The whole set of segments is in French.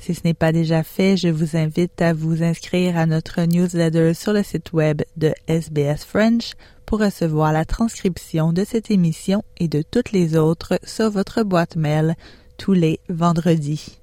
Si ce n'est pas déjà fait, je vous invite à vous inscrire à notre newsletter sur le site web de SBS French pour recevoir la transcription de cette émission et de toutes les autres sur votre boîte mail tous les vendredis.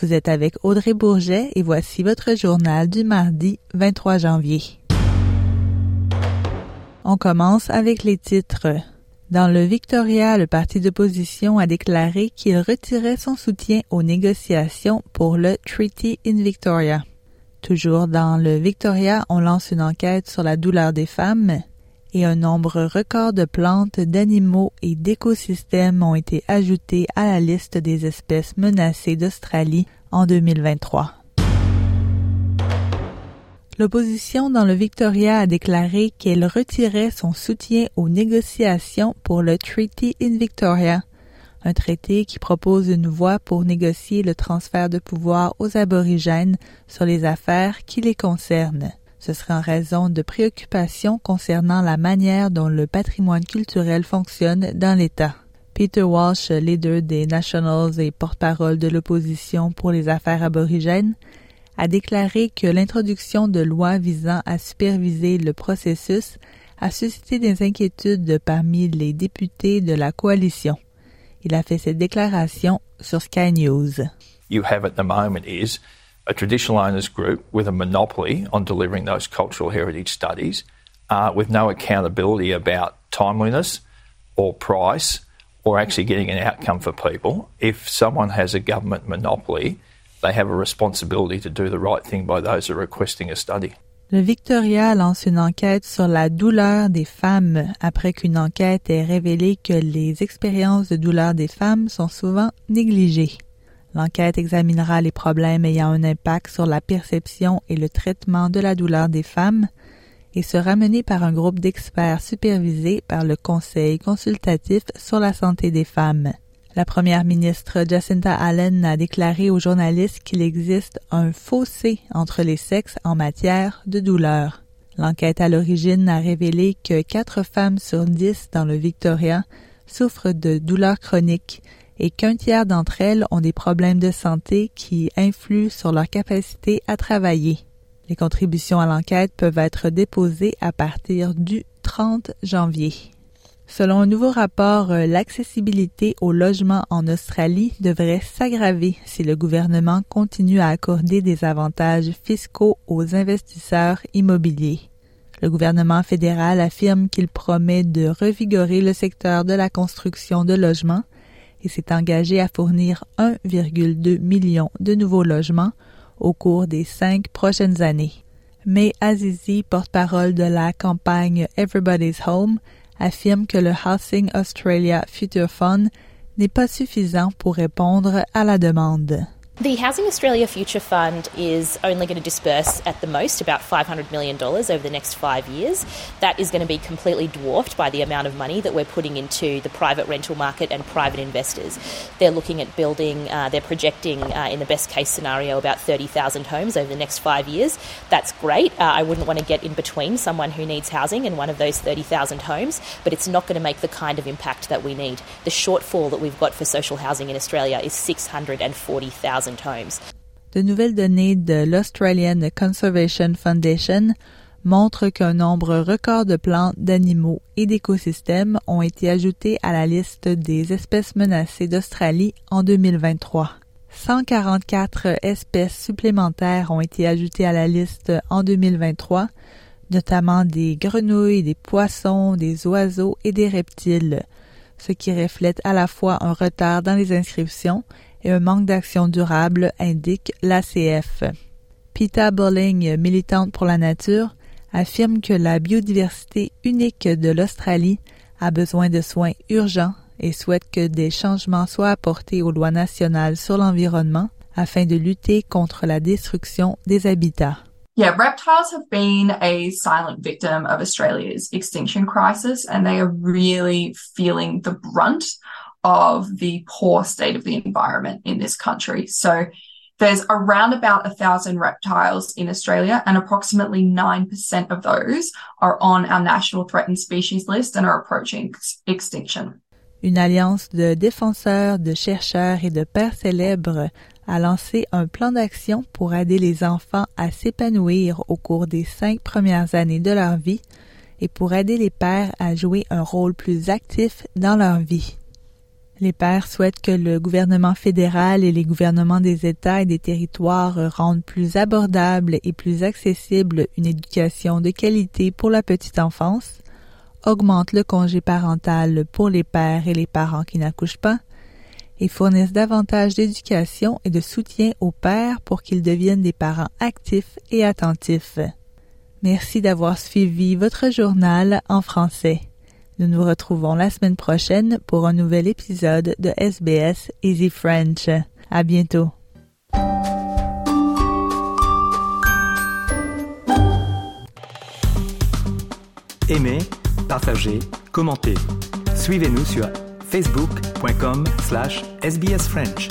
Vous êtes avec Audrey Bourget et voici votre journal du mardi 23 janvier. On commence avec les titres. Dans le Victoria, le parti d'opposition a déclaré qu'il retirait son soutien aux négociations pour le Treaty in Victoria. Toujours dans le Victoria, on lance une enquête sur la douleur des femmes et un nombre record de plantes, d'animaux et d'écosystèmes ont été ajoutés à la liste des espèces menacées d'Australie en 2023. L'opposition dans le Victoria a déclaré qu'elle retirait son soutien aux négociations pour le Treaty in Victoria, un traité qui propose une voie pour négocier le transfert de pouvoir aux aborigènes sur les affaires qui les concernent. Ce serait en raison de préoccupations concernant la manière dont le patrimoine culturel fonctionne dans l'État. Peter Walsh, leader des Nationals et porte-parole de l'opposition pour les affaires aborigènes, a déclaré que l'introduction de lois visant à superviser le processus a suscité des inquiétudes parmi les députés de la coalition. Il a fait cette déclaration sur Sky News. You have at the moment is a traditional owners group with a monopoly on delivering those cultural heritage studies uh, with no accountability about timeliness or price or actually getting an outcome for people. If someone has a government monopoly, they have a responsibility to do the right thing by those who are requesting a study. Le Victoria lance une enquête sur la douleur des femmes après qu'une enquête ait révélé que les expériences de douleur des femmes sont souvent négligées. L'enquête examinera les problèmes ayant un impact sur la perception et le traitement de la douleur des femmes et sera menée par un groupe d'experts supervisé par le Conseil consultatif sur la santé des femmes. La première ministre Jacinta Allen a déclaré aux journalistes qu'il existe un fossé entre les sexes en matière de douleur. L'enquête à l'origine a révélé que quatre femmes sur dix dans le Victoria souffrent de douleurs chroniques et qu'un tiers d'entre elles ont des problèmes de santé qui influent sur leur capacité à travailler. Les contributions à l'enquête peuvent être déposées à partir du 30 janvier. Selon un nouveau rapport, euh, l'accessibilité au logement en Australie devrait s'aggraver si le gouvernement continue à accorder des avantages fiscaux aux investisseurs immobiliers. Le gouvernement fédéral affirme qu'il promet de revigorer le secteur de la construction de logements et s'est engagé à fournir 1,2 million de nouveaux logements au cours des cinq prochaines années. Mais Azizi, porte-parole de la campagne Everybody's Home, affirme que le Housing Australia Future Fund n'est pas suffisant pour répondre à la demande. The Housing Australia Future Fund is only going to disburse at the most about $500 million over the next five years. That is going to be completely dwarfed by the amount of money that we're putting into the private rental market and private investors. They're looking at building, uh, they're projecting uh, in the best case scenario about 30,000 homes over the next five years. That's great. Uh, I wouldn't want to get in between someone who needs housing and one of those 30,000 homes, but it's not going to make the kind of impact that we need. The shortfall that we've got for social housing in Australia is 640,000 De nouvelles données de l'Australian Conservation Foundation montrent qu'un nombre record de plantes, d'animaux et d'écosystèmes ont été ajoutés à la liste des espèces menacées d'Australie en 2023. 144 espèces supplémentaires ont été ajoutées à la liste en 2023, notamment des grenouilles, des poissons, des oiseaux et des reptiles, ce qui reflète à la fois un retard dans les inscriptions et un manque d'action durable, indique l'ACF. Pita Bolling, militante pour la nature, affirme que la biodiversité unique de l'Australie a besoin de soins urgents et souhaite que des changements soient apportés aux lois nationales sur l'environnement afin de lutter contre la destruction des habitats. Yeah, reptiles have been a silent victim of Australia's extinction crisis, and they are really feeling the brunt of the poor state of the environment in this country. So there's around about a thousand reptiles in Australia, and approximately 9% of those are on our national threatened species list and are approaching extinction. Une alliance de défenseurs, de chercheurs et de pères célèbres a lancé un plan d'action pour aider les enfants à s'épanouir au cours des cinq premières années de leur vie et pour aider les pères à jouer un rôle plus actif dans leur vie. Les pères souhaitent que le gouvernement fédéral et les gouvernements des États et des territoires rendent plus abordable et plus accessible une éducation de qualité pour la petite enfance, augmentent le congé parental pour les pères et les parents qui n'accouchent pas, et fournissent davantage d'éducation et de soutien aux pères pour qu'ils deviennent des parents actifs et attentifs. Merci d'avoir suivi votre journal en français. Nous nous retrouvons la semaine prochaine pour un nouvel épisode de SBS Easy French. À bientôt. Aimez, partagez, commentez. Suivez-nous sur facebook.com slash sbsfrench.